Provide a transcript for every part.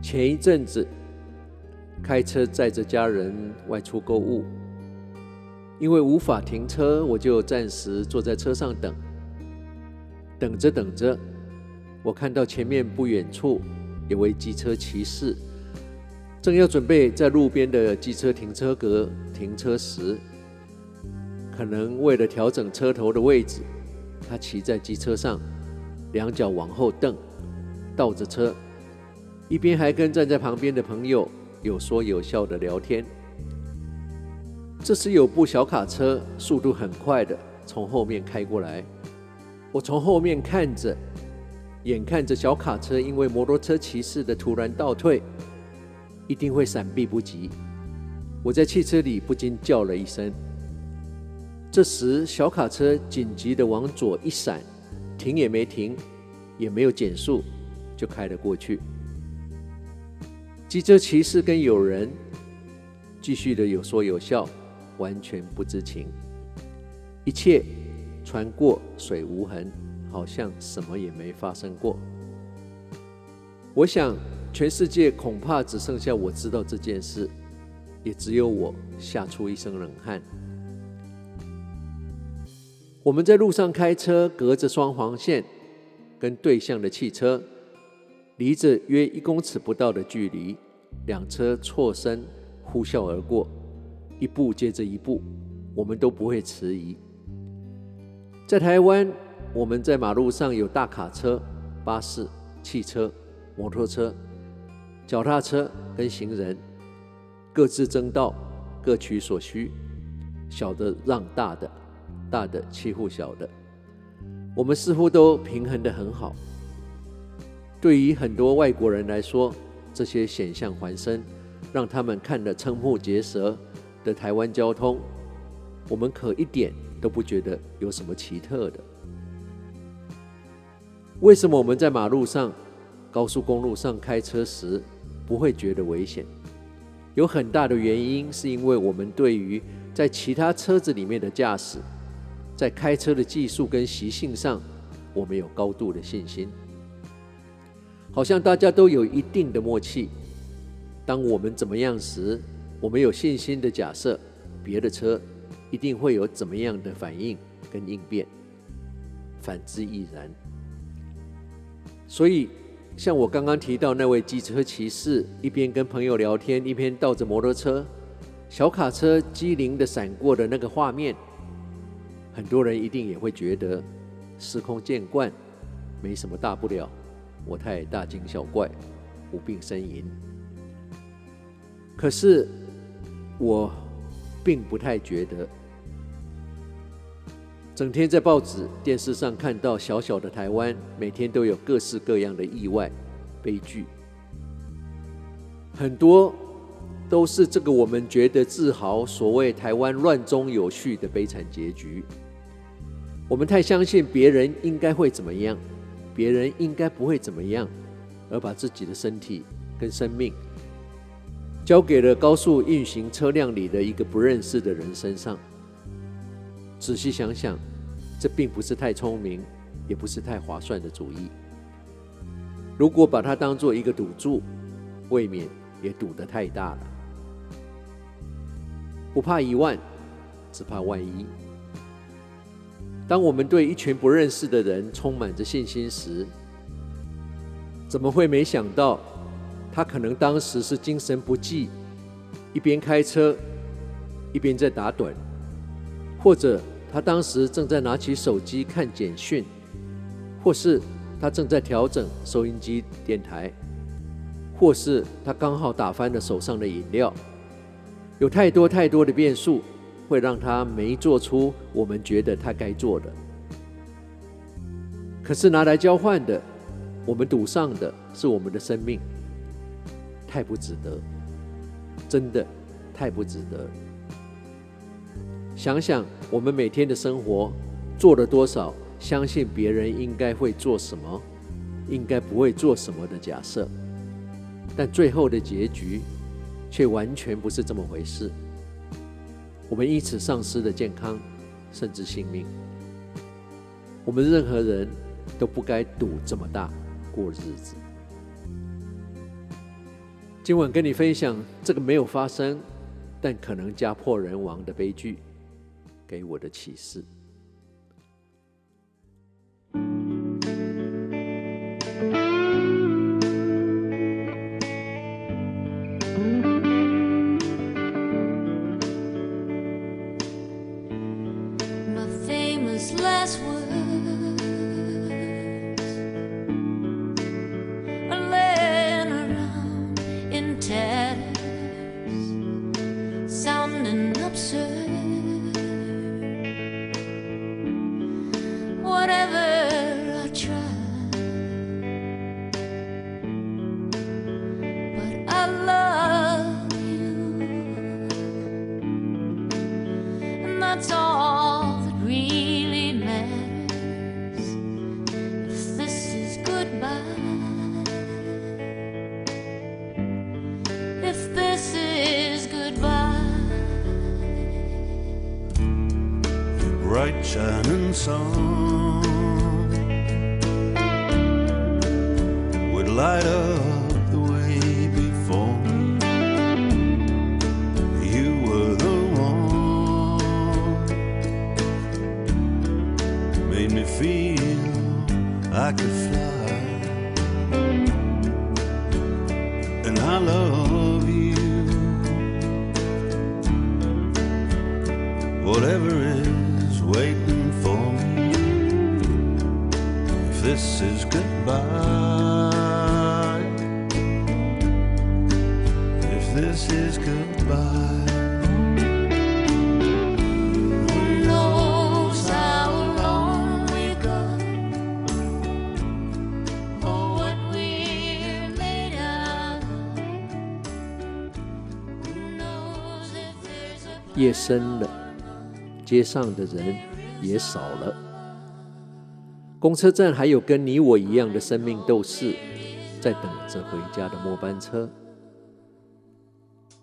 前一阵子开车载着家人外出购物，因为无法停车，我就暂时坐在车上等。等着等着，我看到前面不远处有位机车骑士，正要准备在路边的机车停车格停车时，可能为了调整车头的位置，他骑在机车上，两脚往后蹬，倒着车，一边还跟站在旁边的朋友有说有笑的聊天。这时有部小卡车速度很快的从后面开过来，我从后面看着，眼看着小卡车因为摩托车骑士的突然倒退，一定会闪避不及。我在汽车里不禁叫了一声。这时小卡车紧急的往左一闪，停也没停，也没有减速，就开了过去。机车骑士跟友人继续的有说有笑，完全不知情，一切穿过水无痕，好像什么也没发生过。我想，全世界恐怕只剩下我知道这件事，也只有我吓出一身冷汗。我们在路上开车，隔着双黄线，跟对向的汽车离着约一公尺不到的距离，两车错身呼啸而过，一步接着一步，我们都不会迟疑。在台湾，我们在马路上有大卡车、巴士、汽车、摩托车。脚踏车跟行人各自争道，各取所需，小的让大的，大的欺负小的，我们似乎都平衡得很好。对于很多外国人来说，这些险象环生，让他们看得瞠目结舌的台湾交通，我们可一点都不觉得有什么奇特的。为什么我们在马路上、高速公路上开车时，不会觉得危险，有很大的原因是因为我们对于在其他车子里面的驾驶，在开车的技术跟习性上，我们有高度的信心。好像大家都有一定的默契。当我们怎么样时，我们有信心的假设，别的车一定会有怎么样的反应跟应变，反之亦然。所以。像我刚刚提到那位机车骑士，一边跟朋友聊天，一边倒着摩托车，小卡车机灵的闪过的那个画面，很多人一定也会觉得司空见惯，没什么大不了，我太大惊小怪，无病呻吟。可是我并不太觉得。整天在报纸、电视上看到小小的台湾，每天都有各式各样的意外、悲剧，很多都是这个我们觉得自豪、所谓台湾乱中有序的悲惨结局。我们太相信别人应该会怎么样，别人应该不会怎么样，而把自己的身体跟生命交给了高速运行车辆里的一个不认识的人身上。仔细想想，这并不是太聪明，也不是太划算的主意。如果把它当做一个赌注，未免也赌得太大了。不怕一万，只怕万一。当我们对一群不认识的人充满着信心时，怎么会没想到，他可能当时是精神不济，一边开车，一边在打盹。或者他当时正在拿起手机看简讯，或是他正在调整收音机电台，或是他刚好打翻了手上的饮料。有太多太多的变数，会让他没做出我们觉得他该做的。可是拿来交换的，我们赌上的是我们的生命，太不值得，真的太不值得。想想我们每天的生活做了多少相信别人应该会做什么，应该不会做什么的假设，但最后的结局却完全不是这么回事。我们因此丧失了健康，甚至性命。我们任何人都不该赌这么大过日子。今晚跟你分享这个没有发生，但可能家破人亡的悲剧，给我的启示。last words. bright shining sun would light up the way before me. you were the one made me feel I could fly this is goodbye, if this is goodbye. Who knows if there's a 夜深了，街上的人也少了。 公车站还有跟你我一样的生命斗士，在等着回家的末班车。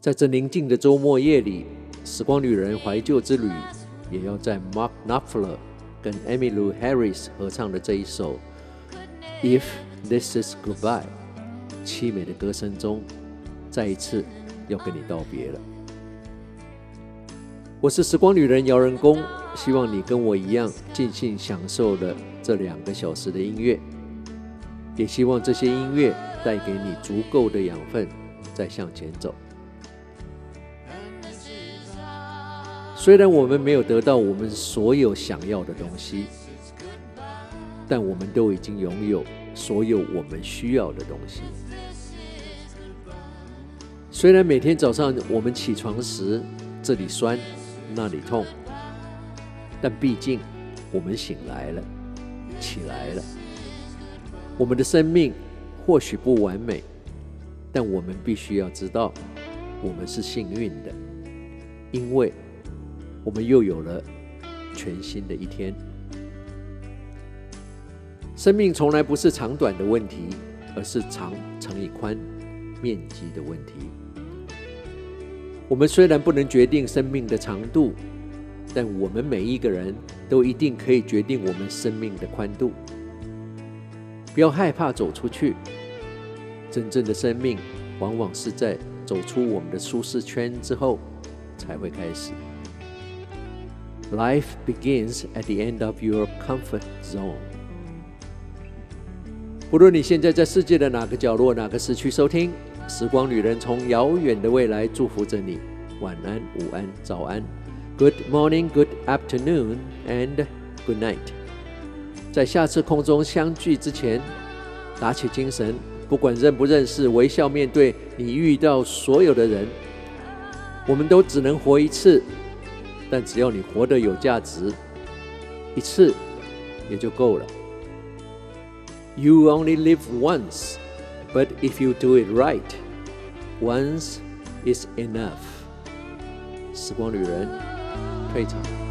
在这宁静的周末夜里，时光旅人怀旧之旅，也要在 Mark Knopfler 跟 Emmylou Harris 合唱的这一首《If This Is Goodbye》凄美的歌声中，再一次要跟你道别了。我是时光旅人姚仁恭，希望你跟我一样尽兴享受了这两个小时的音乐，也希望这些音乐带给你足够的养分，再向前走。虽然我们没有得到我们所有想要的东西，但我们都已经拥有所有我们需要的东西。虽然每天早上我们起床时这里酸，那里痛，但毕竟我们醒来了，起来了。我们的生命或许不完美，但我们必须要知道，我们是幸运的，因为我们又有了全新的一天。生命从来不是长短的问题，而是长乘以宽面积的问题。我们虽然不能决定生命的长度，但我们每一个人都一定可以决定我们生命的宽度。不要害怕走出去，真正的生命往往是在走出我们的舒适圈之后才会开始。Life begins at the end of your comfort zone。不论你现在在世界的哪个角落、哪个时区收听。时光旅人从遥远的未来祝福着你，晚安、午安、早安，Good morning, Good afternoon, and Good night。在下次空中相聚之前，打起精神，不管认不认识，微笑面对你遇到所有的人。我们都只能活一次，但只要你活得有价值，一次也就够了。You only live once. But if you do it right, once is enough. 时光旅人退场。